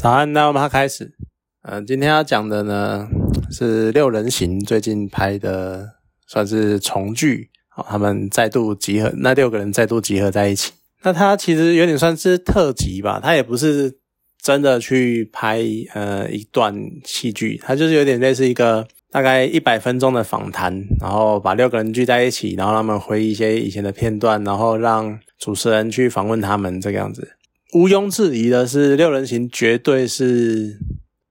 早安，那我们开始。嗯，今天要讲的呢是六人行最近拍的，算是重聚。好，他们再度集合，那六个人再度集合在一起。那他其实有点算是特辑吧，他也不是真的去拍呃一段戏剧，他就是有点类似一个大概一百分钟的访谈，然后把六个人聚在一起，然后他们回忆一些以前的片段，然后让主持人去访问他们这个样子。毋庸置疑的是，《六人行》绝对是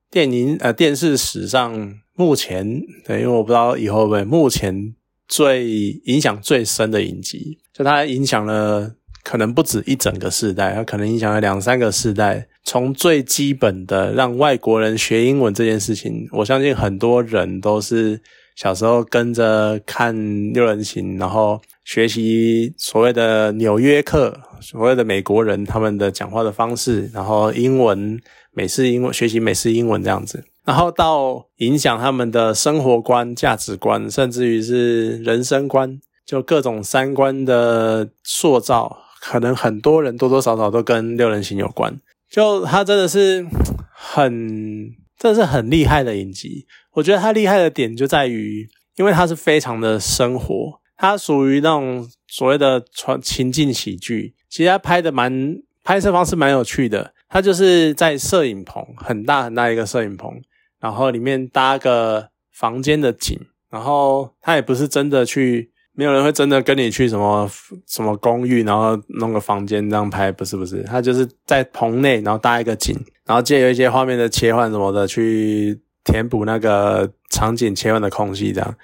电影呃电视史上目前对，因为我不知道以后会不会目前最影响最深的影集，就它影响了可能不止一整个世代，它可能影响了两三个世代。从最基本的让外国人学英文这件事情，我相信很多人都是小时候跟着看《六人行》，然后学习所谓的纽约客。所谓的美国人他们的讲话的方式，然后英文美式英文学习美式英文这样子，然后到影响他们的生活观、价值观，甚至于是人生观，就各种三观的塑造，可能很多人多多少少都跟六人行有关。就他真的是很，真的是很厉害的影集。我觉得他厉害的点就在于，因为他是非常的生活，它属于那种所谓的传情境喜剧。其实它拍的蛮拍摄方式蛮有趣的，它就是在摄影棚很大很大一个摄影棚，然后里面搭个房间的景，然后它也不是真的去，没有人会真的跟你去什么什么公寓，然后弄个房间这样拍，不是不是，它就是在棚内，然后搭一个景，然后借由一些画面的切换什么的去填补那个场景切换的空隙这样，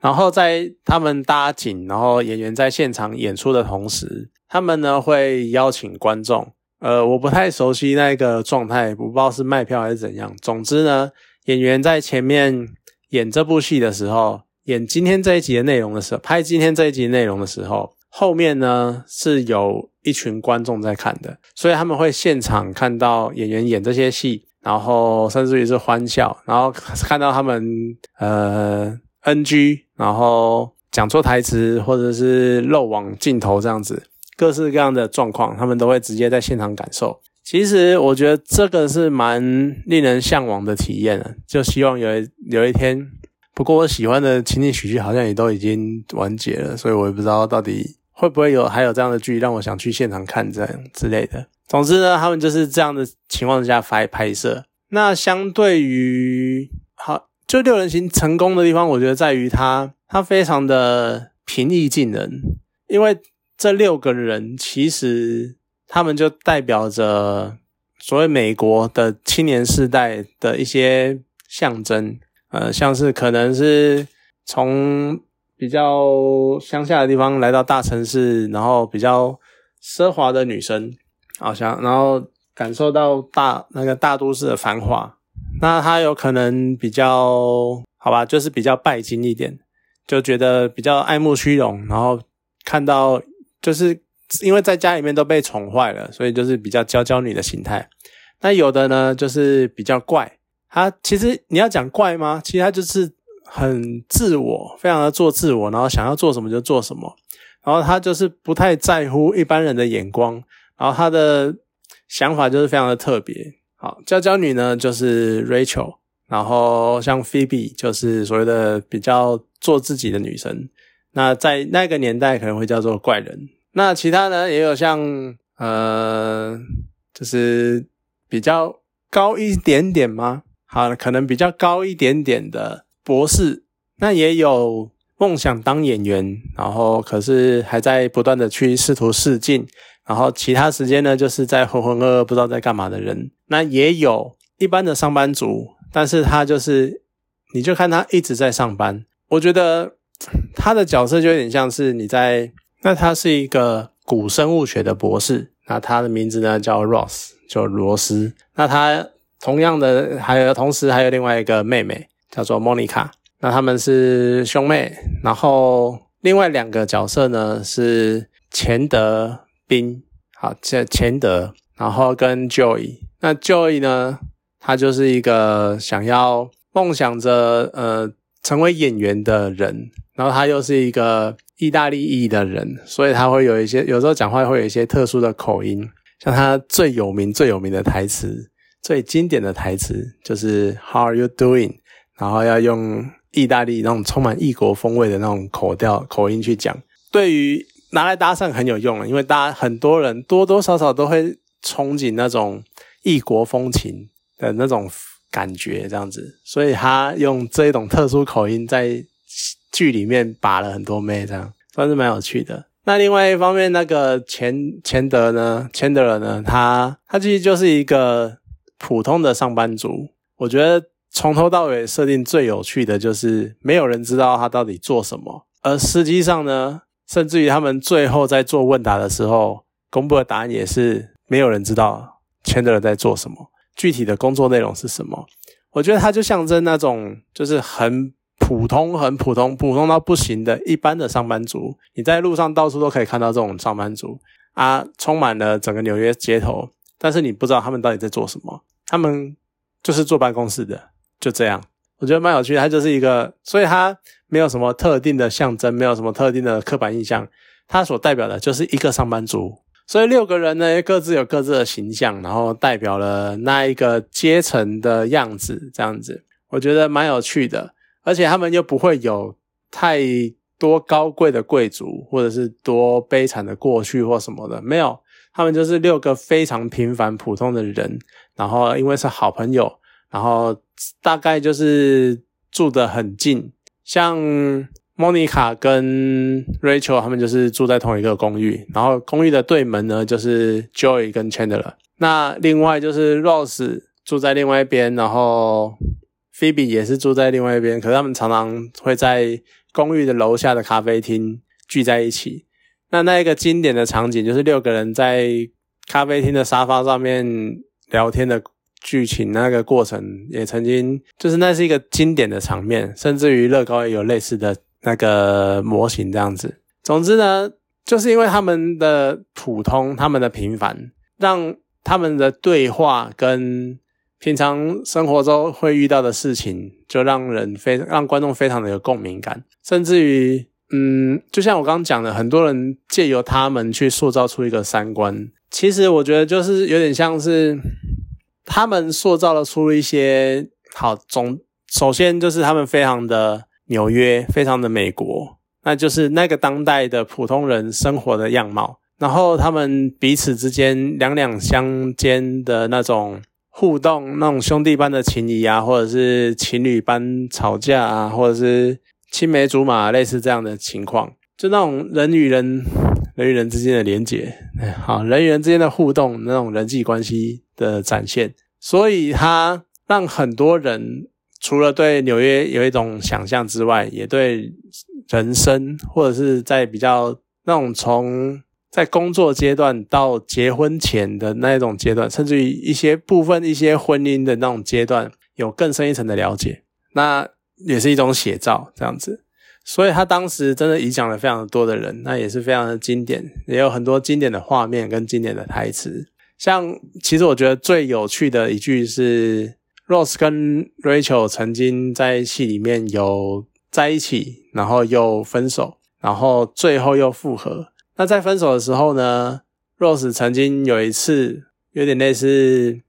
然后在他们搭景，然后演员在现场演出的同时。他们呢会邀请观众，呃，我不太熟悉那个状态，不知道是卖票还是怎样。总之呢，演员在前面演这部戏的时候，演今天这一集的内容的时候，拍今天这一集内容的时候，后面呢是有一群观众在看的，所以他们会现场看到演员演这些戏，然后甚至于是欢笑，然后看到他们呃 NG，然后讲错台词或者是漏网镜头这样子。各式各样的状况，他们都会直接在现场感受。其实我觉得这个是蛮令人向往的体验啊，就希望有有一天。不过我喜欢的情景喜剧好像也都已经完结了，所以我也不知道到底会不会有还有这样的剧让我想去现场看这样之类的。总之呢，他们就是这样的情况下拍拍摄。那相对于好，就六人行成功的地方，我觉得在于它它非常的平易近人，因为。这六个人其实他们就代表着所谓美国的青年世代的一些象征，呃，像是可能是从比较乡下的地方来到大城市，然后比较奢华的女生，好像然后感受到大那个大都市的繁华，那他有可能比较好吧，就是比较拜金一点，就觉得比较爱慕虚荣，然后看到。就是因为在家里面都被宠坏了，所以就是比较娇娇女的心态。那有的呢，就是比较怪。他其实你要讲怪吗？其实他就是很自我，非常的做自我，然后想要做什么就做什么。然后他就是不太在乎一般人的眼光。然后他的想法就是非常的特别。好，娇娇女呢就是 Rachel，然后像 Phoebe 就是所谓的比较做自己的女生。那在那个年代可能会叫做怪人。那其他呢也有像呃，就是比较高一点点吗？好，可能比较高一点点的博士。那也有梦想当演员，然后可是还在不断的去试图试镜。然后其他时间呢，就是在浑浑噩噩不知道在干嘛的人。那也有一般的上班族，但是他就是你就看他一直在上班。我觉得。他的角色就有点像是你在，那他是一个古生物学的博士，那他的名字呢叫 Ross，就罗斯。那他同样的还有，同时还有另外一个妹妹叫做 Monica，那他们是兄妹。然后另外两个角色呢是钱德宾，好，这钱德，然后跟 Joy。那 Joy 呢，他就是一个想要梦想着呃成为演员的人。然后他又是一个意大利裔的人，所以他会有一些有时候讲话会有一些特殊的口音。像他最有名最有名的台词最经典的台词就是 “How are you doing？” 然后要用意大利那种充满异国风味的那种口调口音去讲。对于拿来搭讪很有用因为大家很多人多多少少都会憧憬那种异国风情的那种感觉，这样子，所以他用这一种特殊口音在剧里面把了很多妹，这样算是蛮有趣的。那另外一方面，那个钱钱德呢，钱德勒呢，他他其实就是一个普通的上班族。我觉得从头到尾设定最有趣的就是没有人知道他到底做什么，而实际上呢。甚至于他们最后在做问答的时候，公布的答案也是没有人知道签的人在做什么，具体的工作内容是什么。我觉得它就象征那种就是很普通、很普通、普通到不行的一般的上班族。你在路上到处都可以看到这种上班族啊，充满了整个纽约街头，但是你不知道他们到底在做什么。他们就是坐办公室的，就这样。我觉得蛮有趣的，它就是一个，所以它没有什么特定的象征，没有什么特定的刻板印象，它所代表的就是一个上班族。所以六个人呢，各自有各自的形象，然后代表了那一个阶层的样子，这样子，我觉得蛮有趣的。而且他们又不会有太多高贵的贵族，或者是多悲惨的过去或什么的，没有，他们就是六个非常平凡普通的人，然后因为是好朋友。然后大概就是住得很近，像莫妮卡跟 Rachel 他们就是住在同一个公寓，然后公寓的对门呢就是 Joy 跟 Chandler。那另外就是 Rose 住在另外一边，然后 Phoebe 也是住在另外一边，可是他们常常会在公寓的楼下的咖啡厅聚在一起。那那一个经典的场景就是六个人在咖啡厅的沙发上面聊天的。剧情那个过程也曾经，就是那是一个经典的场面，甚至于乐高也有类似的那个模型这样子。总之呢，就是因为他们的普通，他们的平凡，让他们的对话跟平常生活中会遇到的事情，就让人非让观众非常的有共鸣感，甚至于，嗯，就像我刚刚讲的，很多人借由他们去塑造出一个三观。其实我觉得就是有点像是。他们塑造了出一些好总，首先就是他们非常的纽约，非常的美国，那就是那个当代的普通人生活的样貌。然后他们彼此之间两两相间的那种互动，那种兄弟般的情谊啊，或者是情侣般吵架啊，或者是青梅竹马类似这样的情况，就那种人与人、人与人之间的连接，好，人与人之间的互动，那种人际关系。的展现，所以它让很多人除了对纽约有一种想象之外，也对人生或者是在比较那种从在工作阶段到结婚前的那一种阶段，甚至于一些部分一些婚姻的那种阶段，有更深一层的了解，那也是一种写照这样子。所以他当时真的影响了非常多的人，那也是非常的经典，也有很多经典的画面跟经典的台词。像其实我觉得最有趣的一句是，Rose 跟 Rachel 曾经在戏里面有在一起，然后又分手，然后最后又复合。那在分手的时候呢，Rose 曾经有一次有点类似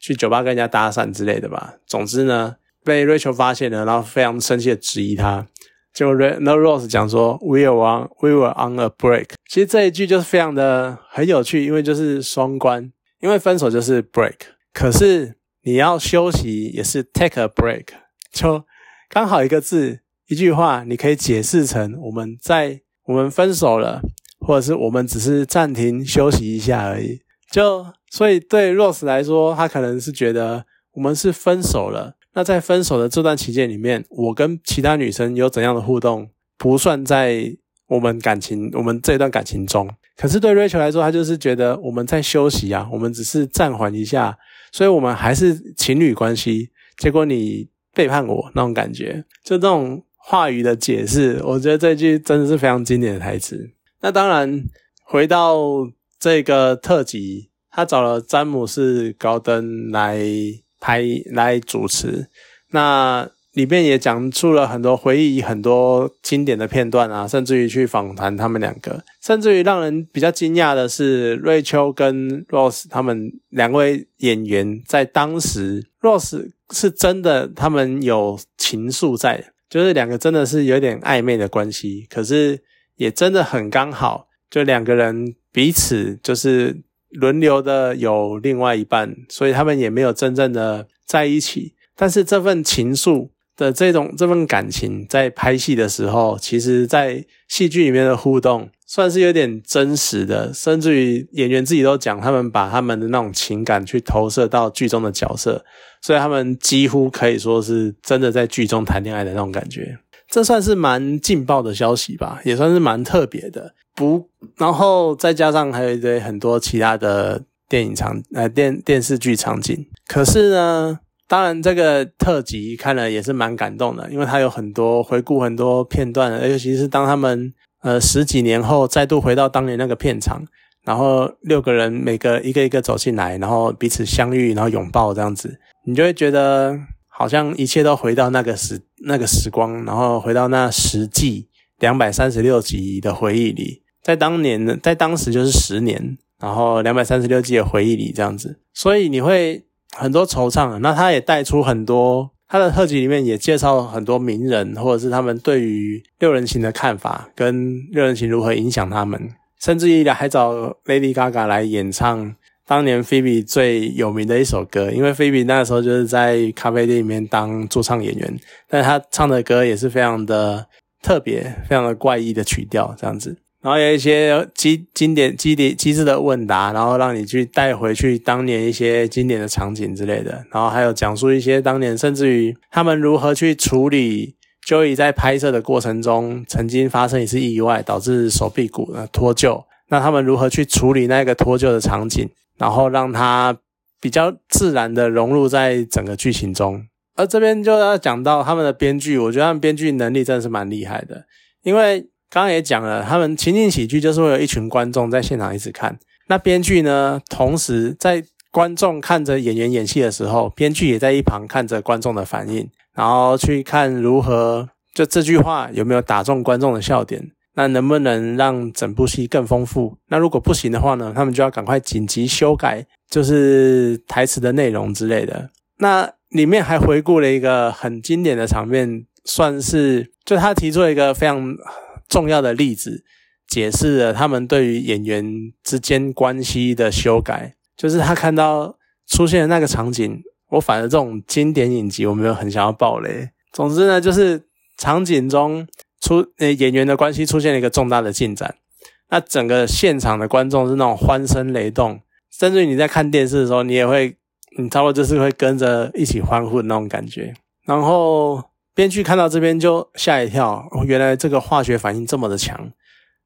去酒吧跟人家搭讪之类的吧。总之呢，被 Rachel 发现了，然后非常生气的质疑他。就那 Rose 讲说，We were on We were on a break。其实这一句就是非常的很有趣，因为就是双关。因为分手就是 break，可是你要休息也是 take a break，就刚好一个字一句话，你可以解释成我们在我们分手了，或者是我们只是暂停休息一下而已。就所以对 Rose 来说，他可能是觉得我们是分手了。那在分手的这段期间里面，我跟其他女生有怎样的互动，不算在我们感情我们这段感情中。可是对 Rachel 来说，他就是觉得我们在休息啊，我们只是暂缓一下，所以我们还是情侣关系。结果你背叛我那种感觉，就这种话语的解释，我觉得这句真的是非常经典的台词。那当然，回到这个特辑，他找了詹姆斯·高登来拍来主持。那里面也讲出了很多回忆，很多经典的片段啊，甚至于去访谈他们两个，甚至于让人比较惊讶的是，瑞秋跟 Rose 他们两位演员在当时，Rose 是真的他们有情愫在，就是两个真的是有点暧昧的关系，可是也真的很刚好，就两个人彼此就是轮流的有另外一半，所以他们也没有真正的在一起，但是这份情愫。的这种这份感情，在拍戏的时候，其实，在戏剧里面的互动，算是有点真实的，甚至于演员自己都讲，他们把他们的那种情感去投射到剧中的角色，所以他们几乎可以说是真的在剧中谈恋爱的那种感觉。这算是蛮劲爆的消息吧，也算是蛮特别的。不，然后再加上还有一堆很多其他的电影场呃电电视剧场景，可是呢。当然，这个特辑看了也是蛮感动的，因为它有很多回顾很多片段，尤其是当他们呃十几年后再度回到当年那个片场，然后六个人每个一个一个走进来，然后彼此相遇，然后拥抱这样子，你就会觉得好像一切都回到那个时那个时光，然后回到那十季两百三十六集的回忆里，在当年，在当时就是十年，然后两百三十六集的回忆里这样子，所以你会。很多惆怅，那他也带出很多他的特辑里面也介绍很多名人，或者是他们对于六人行的看法，跟六人行如何影响他们，甚至于还找 Lady Gaga 来演唱当年 Phoebe 最有名的一首歌，因为 Phoebe 那时候就是在咖啡店里面当驻唱演员，但他唱的歌也是非常的特别，非常的怪异的曲调这样子。然后有一些经经典、经典、机智的问答，然后让你去带回去当年一些经典的场景之类的。然后还有讲述一些当年，甚至于他们如何去处理 Joey 在拍摄的过程中曾经发生一次意外，导致手臂骨的脱臼。那他们如何去处理那个脱臼的场景，然后让他比较自然的融入在整个剧情中。而这边就要讲到他们的编剧，我觉得他们编剧能力真的是蛮厉害的，因为。刚刚也讲了，他们情景喜剧就是会有一群观众在现场一直看。那编剧呢，同时在观众看着演员演戏的时候，编剧也在一旁看着观众的反应，然后去看如何就这句话有没有打中观众的笑点，那能不能让整部戏更丰富？那如果不行的话呢，他们就要赶快紧急修改，就是台词的内容之类的。那里面还回顾了一个很经典的场面，算是就他提出了一个非常。重要的例子，解释了他们对于演员之间关系的修改。就是他看到出现的那个场景，我反而这种经典影集，我没有很想要爆雷。总之呢，就是场景中出呃演员的关系出现了一个重大的进展，那整个现场的观众是那种欢声雷动，甚至于你在看电视的时候，你也会，你差不多就是会跟着一起欢呼的那种感觉，然后。编剧看到这边就吓一跳，原来这个化学反应这么的强，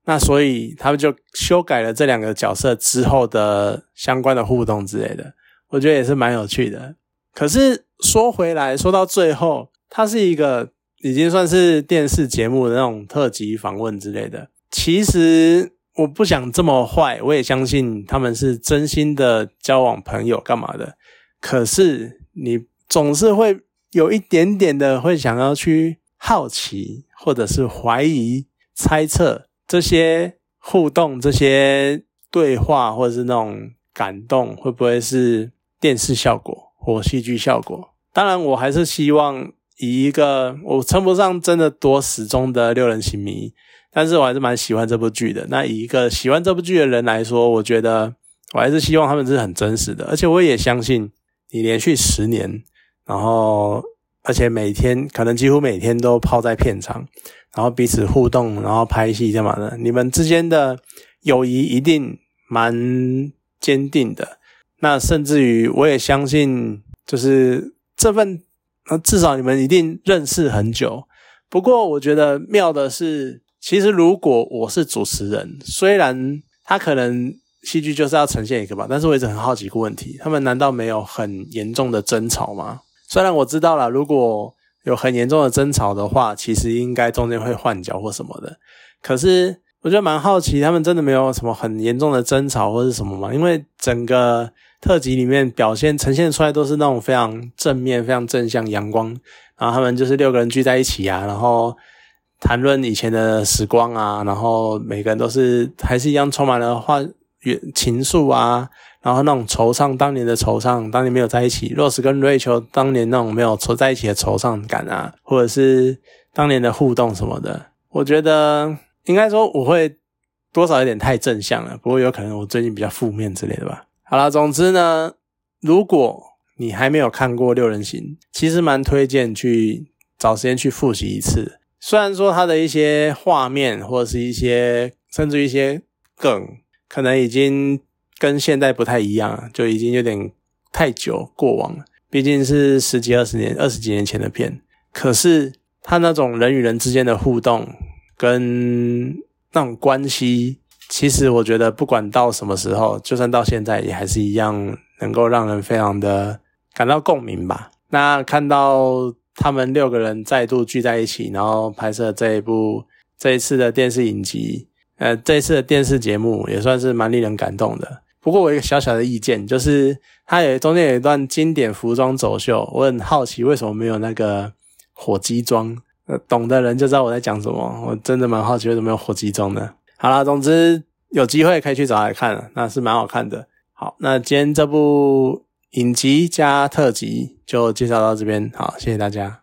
那所以他们就修改了这两个角色之后的相关的互动之类的，我觉得也是蛮有趣的。可是说回来，说到最后，它是一个已经算是电视节目的那种特辑访问之类的。其实我不想这么坏，我也相信他们是真心的交往朋友干嘛的。可是你总是会。有一点点的会想要去好奇，或者是怀疑、猜测这些互动、这些对话，或者是那种感动，会不会是电视效果或戏剧效果？当然，我还是希望以一个我称不上真的多始终的六人行迷，但是我还是蛮喜欢这部剧的。那以一个喜欢这部剧的人来说，我觉得我还是希望他们是很真实的，而且我也相信你连续十年。然后，而且每天可能几乎每天都泡在片场，然后彼此互动，然后拍戏干嘛的？你们之间的友谊一定蛮坚定的。那甚至于，我也相信，就是这份，那，至少你们一定认识很久。不过，我觉得妙的是，其实如果我是主持人，虽然他可能戏剧就是要呈现一个吧，但是我一直很好奇一个问题：他们难道没有很严重的争吵吗？虽然我知道了，如果有很严重的争吵的话，其实应该中间会换角或什么的。可是我觉得蛮好奇，他们真的没有什么很严重的争吵或是什么吗？因为整个特辑里面表现呈现出来都是那种非常正面、非常正向、阳光。然后他们就是六个人聚在一起啊，然后谈论以前的时光啊，然后每个人都是还是一样充满了话情愫啊，然后那种惆怅，当年的惆怅，当年没有在一起。Rose 跟瑞秋当年那种没有凑在一起的惆怅感啊，或者是当年的互动什么的，我觉得应该说我会多少有点太正向了，不过有可能我最近比较负面之类的吧。好了，总之呢，如果你还没有看过《六人行》，其实蛮推荐去找时间去复习一次。虽然说它的一些画面或者是一些甚至一些梗，可能已经跟现在不太一样，就已经有点太久过往了。毕竟是十几二十年、二十几年前的片，可是它那种人与人之间的互动跟那种关系。其实我觉得，不管到什么时候，就算到现在，也还是一样能够让人非常的感到共鸣吧。那看到他们六个人再度聚在一起，然后拍摄这一部这一次的电视影集，呃，这一次的电视节目也算是蛮令人感动的。不过我一个小小的意见就是，它有中间有一段经典服装走秀，我很好奇为什么没有那个火鸡装。呃，懂的人就知道我在讲什么。我真的蛮好奇为什么没有火鸡装的。好啦，总之有机会可以去找来看，那是蛮好看的。好，那今天这部影集加特辑就介绍到这边，好，谢谢大家。